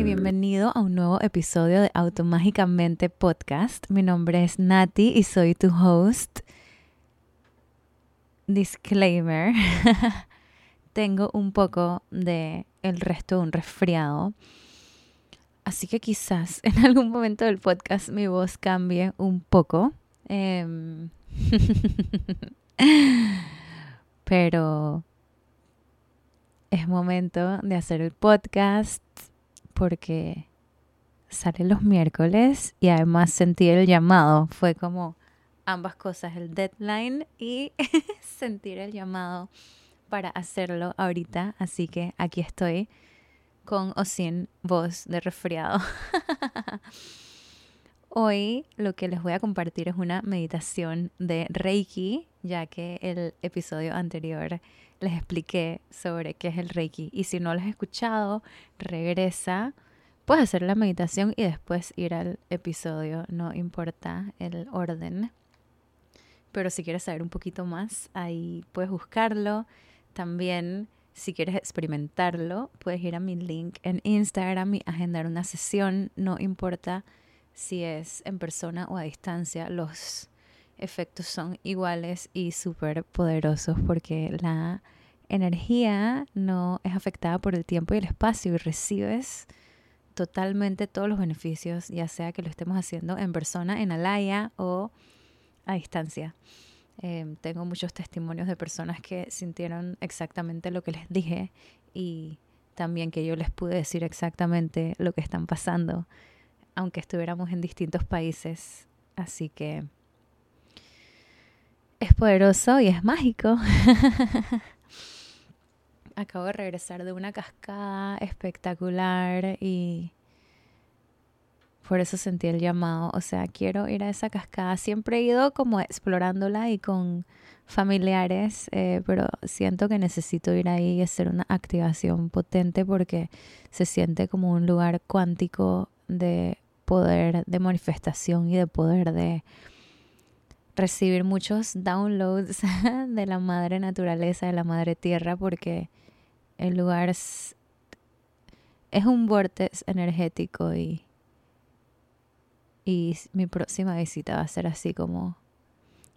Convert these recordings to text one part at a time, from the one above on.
y bienvenido a un nuevo episodio de Automágicamente Podcast. Mi nombre es Nati y soy tu host. Disclaimer. Tengo un poco de el resto de un resfriado. Así que quizás en algún momento del podcast mi voz cambie un poco. Em, pero es momento de hacer el podcast porque sale los miércoles y además sentí el llamado. Fue como ambas cosas, el deadline y sentir el llamado para hacerlo ahorita. Así que aquí estoy con o sin voz de resfriado. Hoy lo que les voy a compartir es una meditación de Reiki, ya que el episodio anterior les expliqué sobre qué es el Reiki. Y si no lo has escuchado, regresa. Puedes hacer la meditación y después ir al episodio, no importa el orden. Pero si quieres saber un poquito más, ahí puedes buscarlo. También, si quieres experimentarlo, puedes ir a mi link en Instagram y agendar una sesión. No importa si es en persona o a distancia, los efectos son iguales y súper poderosos porque la energía no es afectada por el tiempo y el espacio y recibes totalmente todos los beneficios, ya sea que lo estemos haciendo en persona, en Alaya o a distancia. Em, tengo muchos testimonios de personas que sintieron exactamente lo que les dije y también que yo les pude decir exactamente lo que están pasando, aunque estuviéramos en distintos países. Así que es poderoso y es mágico. Acabo de regresar de una cascada espectacular y por eso sentí el llamado. O sea, quiero ir a esa cascada. Siempre he ido como explorándola y con familiares, eh, pero siento que necesito ir ahí y hacer una activación potente porque se siente como un lugar cuántico de poder, de manifestación y de poder de recibir muchos downloads de la madre naturaleza, de la madre tierra, porque el lugar es, un vortex energético y, y mi próxima visita va a ser así como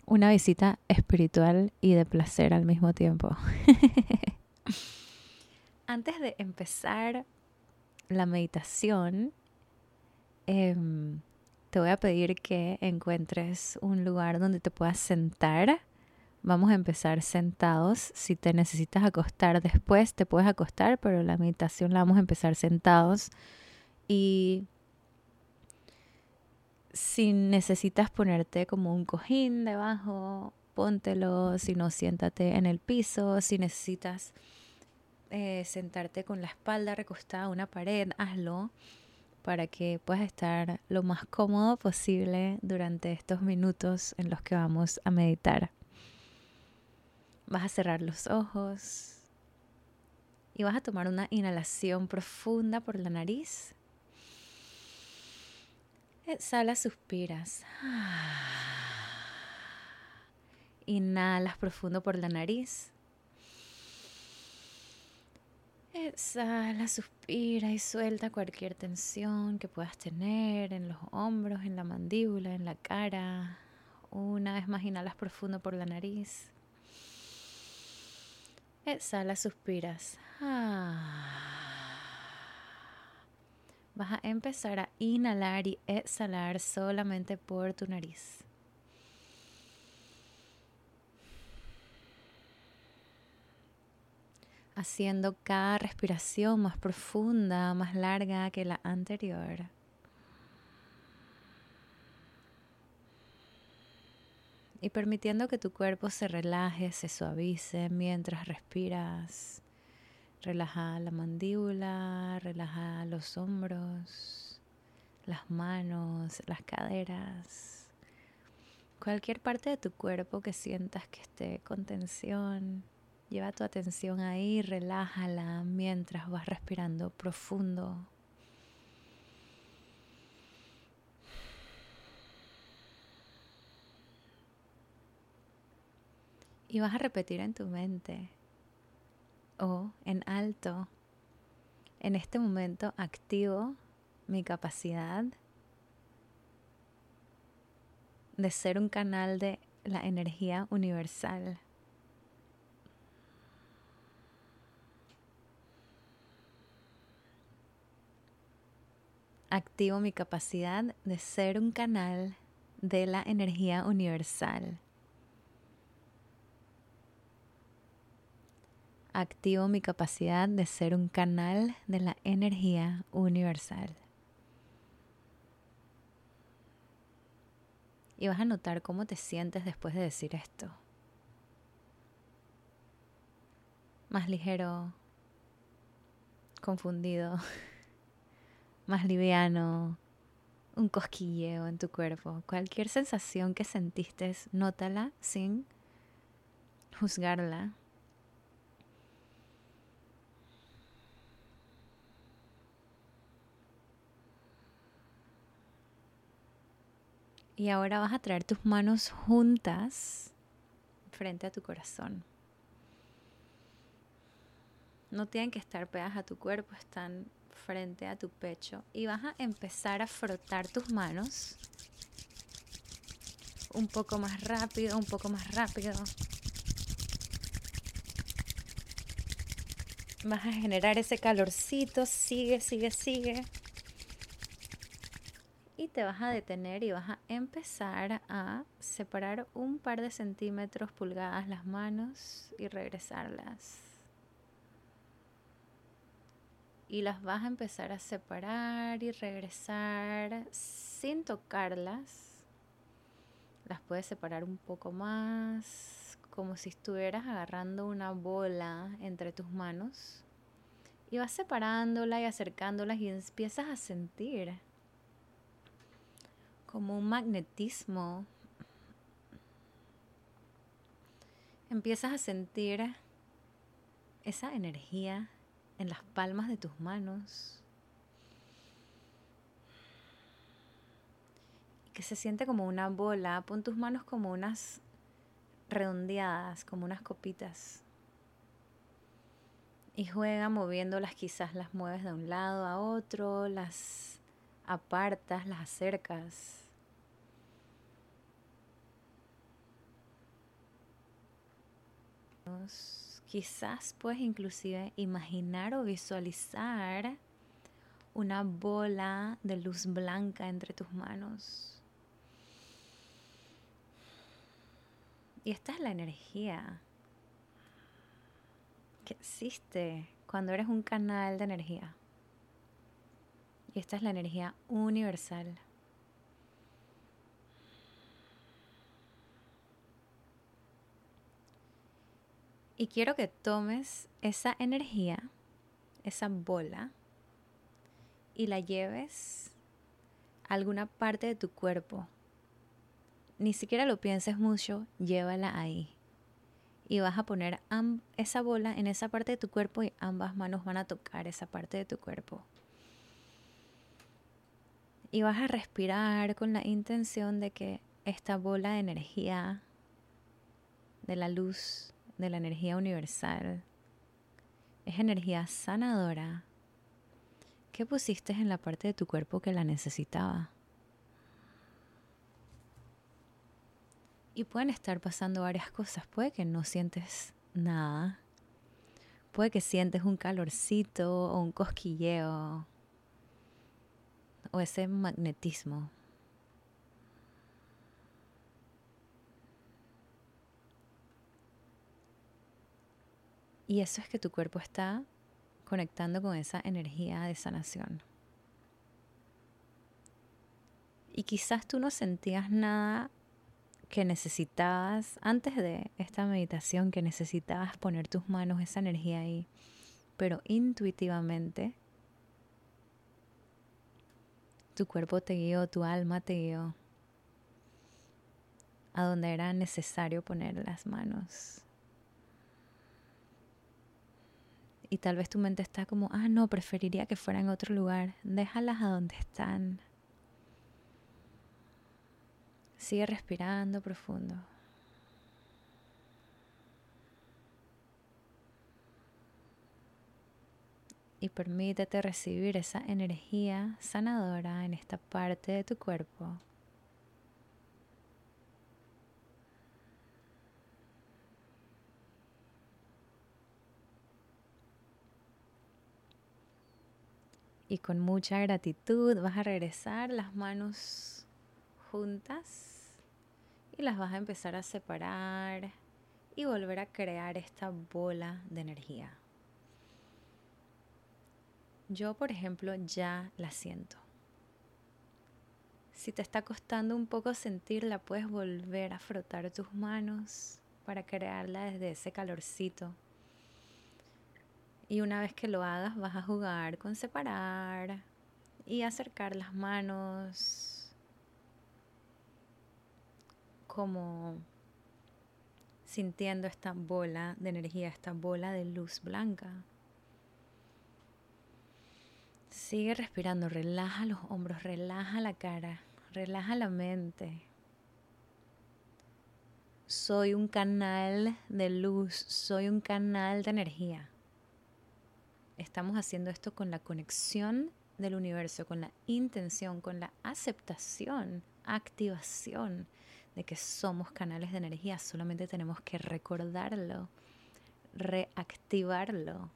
una visita espiritual y de placer al mismo tiempo. Antes de empezar la meditación, eh, te voy a pedir que encuentres un lugar donde te puedas sentar. Vamos a empezar sentados. Si te necesitas acostar después, te puedes acostar, pero la meditación la vamos a empezar sentados. Y si necesitas ponerte como un cojín debajo, póntelo. Si no, siéntate en el piso. Si necesitas eh, sentarte con la espalda recostada a una pared, hazlo para que puedas estar lo más cómodo posible durante estos minutos en los que vamos a meditar. Vas a cerrar los ojos y vas a tomar una inhalación profunda por la nariz. Exhala, suspiras. Inhalas profundo por la nariz. Exhala, suspira y suelta cualquier tensión que puedas tener en los hombros, en la mandíbula, en la cara. Una vez más inhalas profundo por la nariz. Exhala, suspiras. Ah. Vas a empezar a inhalar y exhalar solamente por tu nariz. Haciendo cada respiración más profunda, más larga que la anterior. Y permitiendo que tu cuerpo se relaje, se suavice mientras respiras. Relaja la mandíbula, relaja los hombros, las manos, las caderas. Cualquier parte de tu cuerpo que sientas que esté con tensión. Lleva tu atención ahí, relájala mientras vas respirando profundo. Y vas a repetir en tu mente o en alto En este momento activo mi capacidad de ser un canal de la energía universal. Activo mi capacidad de ser un canal de la energía universal. Activo mi capacidad de ser un canal de la energía universal. Y vas a notar cómo te sientes después de decir esto. Más ligero, confundido, más liviano, un cosquilleo en tu cuerpo. Cualquier sensación que sentiste, nótala sin juzgarla. Y ahora vas a traer tus manos juntas frente a tu corazón. No tienen que estar pegadas a tu cuerpo, están frente a tu pecho. Y vas a empezar a frotar tus manos un poco más rápido, un poco más rápido. Vas a generar ese calorcito, sigue, sigue, sigue y te vas a detener y vas a empezar a separar un par de centímetros, pulgadas las manos y regresarlas. Y las vas a empezar a separar y regresar sin tocarlas. Las puedes separar un poco más, como si estuvieras agarrando una bola entre tus manos. Y vas separándola y acercándolas y empiezas a sentir como un magnetismo. Empiezas a sentir esa energía en las palmas de tus manos. Que se siente como una bola. Pon tus manos como unas redondeadas, como unas copitas. Y juega moviéndolas, quizás las mueves de un lado a otro, las apartas, las acercas. Quizás puedes inclusive imaginar o visualizar una bola de luz blanca entre tus manos. Y esta es la energía que existe cuando eres un canal de energía. Y esta es la energía universal. Y quiero que tomes esa energía, esa bola, y la lleves a alguna parte de tu cuerpo. Ni siquiera lo pienses mucho, llévala ahí. Y vas a poner esa bola en esa parte de tu cuerpo y ambas manos van a tocar esa parte de tu cuerpo. Y vas a respirar con la intención de que esta bola de energía, de la luz, de la energía universal, es energía sanadora, ¿qué pusiste en la parte de tu cuerpo que la necesitaba? Y pueden estar pasando varias cosas. Puede que no sientes nada. Puede que sientes un calorcito o un cosquilleo o ese magnetismo. Y eso es que tu cuerpo está conectando con esa energía de sanación. Y quizás tú no sentías nada que necesitabas antes de esta meditación, que necesitabas poner tus manos, esa energía ahí, pero intuitivamente tu cuerpo te guió, tu alma te guió a donde era necesario poner las manos. Y tal vez tu mente está como, ah, no, preferiría que fuera en otro lugar. Déjalas a donde están. Sigue respirando profundo. y permítete recibir esa energía sanadora en esta parte de tu cuerpo. Y con mucha gratitud vas a regresar las manos juntas y las vas a empezar a separar y volver a crear esta bola de energía. Yo, por ejemplo, ya la siento. Si te está costando un poco sentirla, puedes volver a frotar tus manos para crearla desde ese calorcito. Y una vez que lo hagas, vas a jugar con separar y acercar las manos como sintiendo esta bola de energía, esta bola de luz blanca. Sigue respirando, relaja los hombros, relaja la cara, relaja la mente. Soy un canal de luz, soy un canal de energía. Estamos haciendo esto con la conexión del universo, con la intención, con la aceptación, activación de que somos canales de energía, solamente tenemos que recordarlo, reactivarlo.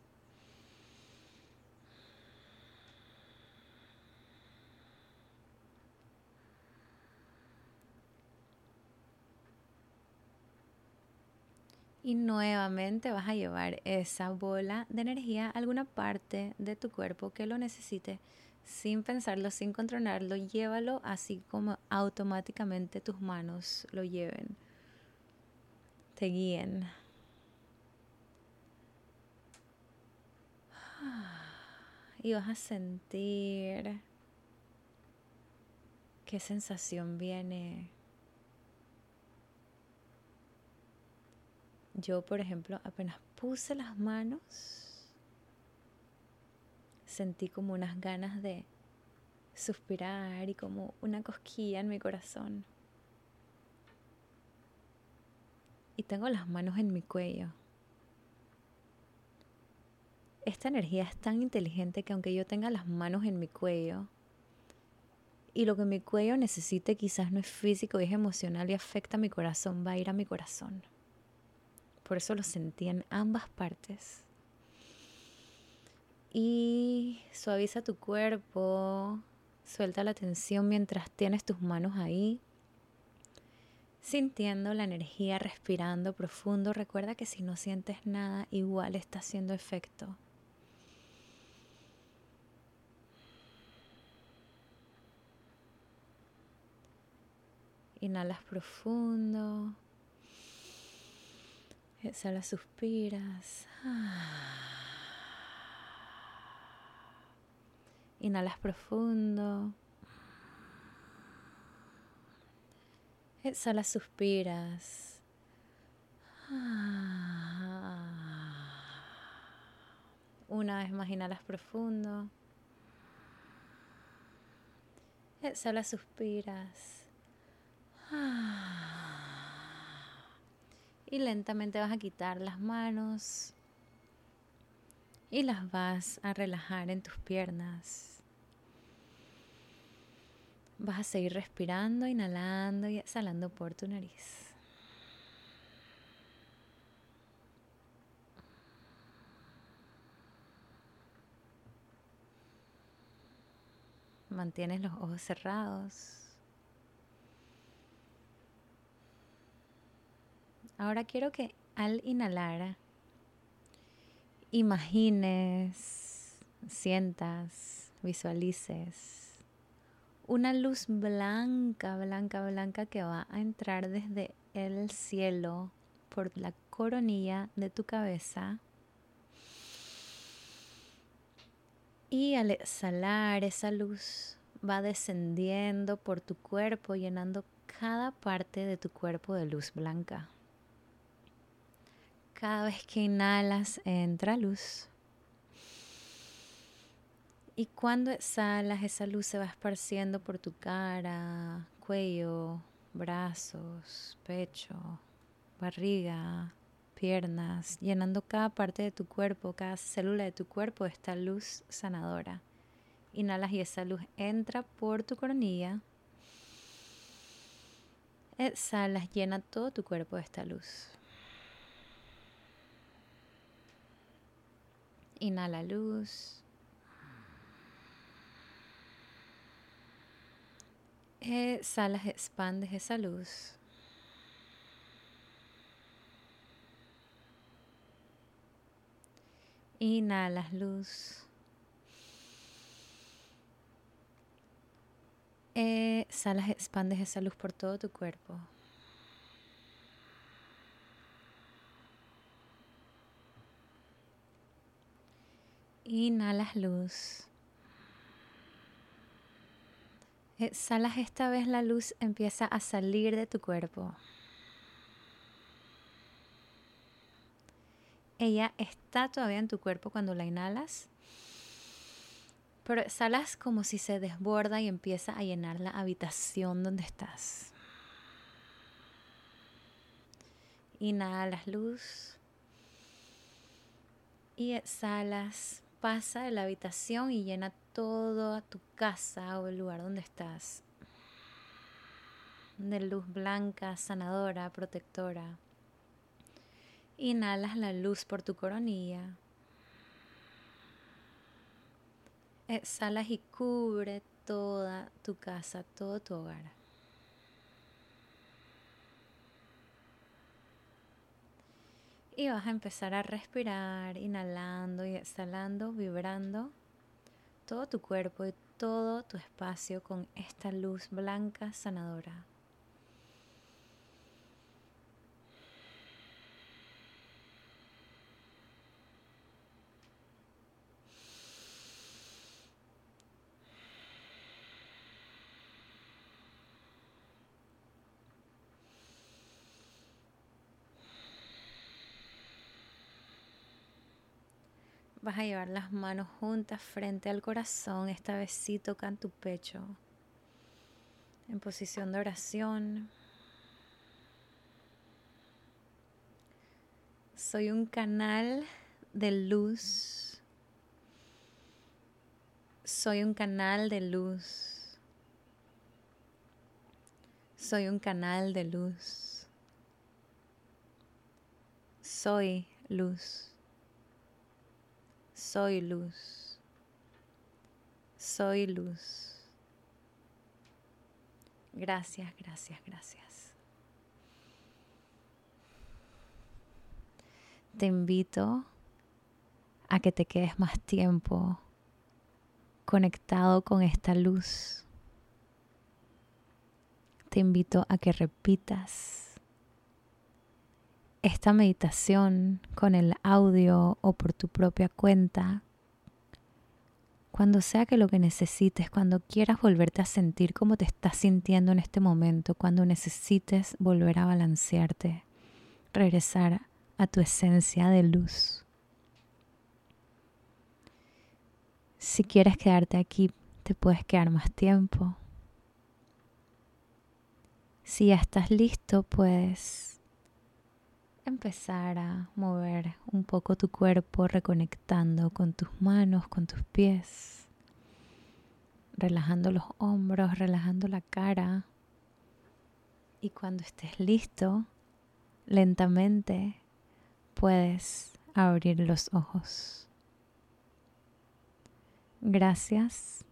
Y nuevamente vas a llevar esa bola de energía a alguna parte de tu cuerpo que lo necesite sin pensarlo, sin controlarlo, llévalo así como automáticamente tus manos lo lleven, te guíen. Y vas a sentir qué sensación viene. Yo, por ejemplo, apenas puse las manos sentí como unas ganas de suspirar y como una cosquilla en mi corazón. Y tengo las manos en mi cuello. Esta energía es tan inteligente que aunque yo tenga las manos en mi cuello, y lo que mi cuello necesite quizás no es físico, es emocional y afecta a mi corazón, va a ir a mi corazón. Por eso lo sentí en ambas partes y suaviza tu cuerpo, suelta la tensión mientras tienes tus manos ahí, sintiendo la energía, respirando profundo. Recuerda que si no sientes nada, igual está haciendo efecto. Inhalas profundo. Exhala, suspiras. Inhalas profundo. Exhalas, suspiras. Una vez más inhalas profundo. Exhalas, suspiras. Y lentamente vas a quitar las manos y las vas a relajar en tus piernas. Vas a seguir respirando, inhalando y exhalando por tu nariz. Mantienes los ojos cerrados. Ahora quiero que al inhalar imagines, sientas, visualices una luz blanca, blanca, blanca que va a entrar desde el cielo por la coronilla de tu cabeza. Y al exhalar esa luz va descendiendo por tu cuerpo, llenando cada parte de tu cuerpo de luz blanca. Cada vez que inhalas entra luz. Y cuando exhalas, esa luz se va esparciendo por tu cara, cuello, brazos, pecho, barriga, piernas, llenando cada parte de tu cuerpo, cada célula de tu cuerpo de esta luz sanadora. Inhalas y esa luz entra por tu coronilla. Exhalas, llena todo tu cuerpo de esta luz. Inhala luz. Exhalas, expandes esa luz. Inhalas luz. Exhalas, expandes esa luz por todo tu cuerpo. Inhalas luz. Exhalas esta vez la luz empieza a salir de tu cuerpo. Ella está todavía en tu cuerpo cuando la inhalas, pero exhalas como si se desborda y empieza a llenar la habitación donde estás. Inhalas luz y exhalas pasa de la habitación y llena toda tu casa o el lugar donde estás de luz blanca, sanadora, protectora. Inhalas la luz por tu coronilla. Exhalas y cubre toda tu casa, todo tu hogar. Y vas a empezar a respirar, inhalando y exhalando, vibrando todo tu cuerpo y todo tu espacio con esta luz blanca sanadora. A llevar las manos juntas frente al corazón, esta vez sí tocan tu pecho. En posición de oración. Soy un canal de luz. Soy un canal de luz. Soy un canal de luz. Soy luz. Soy luz. Soy luz. Gracias, gracias, gracias. Te invito a que te quedes más tiempo conectado con esta luz. Te invito a que repitas esta meditación con el audio o por tu propia cuenta, cuando sea que lo que necesites, cuando quieras volverte a sentir como te estás sintiendo en este momento, cuando necesites volver a balancearte, regresar a tu esencia de luz. Si quieres quedarte aquí, te puedes quedar más tiempo. Si ya estás listo, puedes empezar a mover un poco tu cuerpo, reconectando con tus manos, con tus pies, relajando los hombros, relajando la cara. Y cuando estés listo, lentamente puedes abrir los ojos. Gracias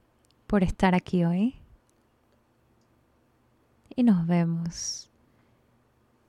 por estar aquí hoy y nos vemos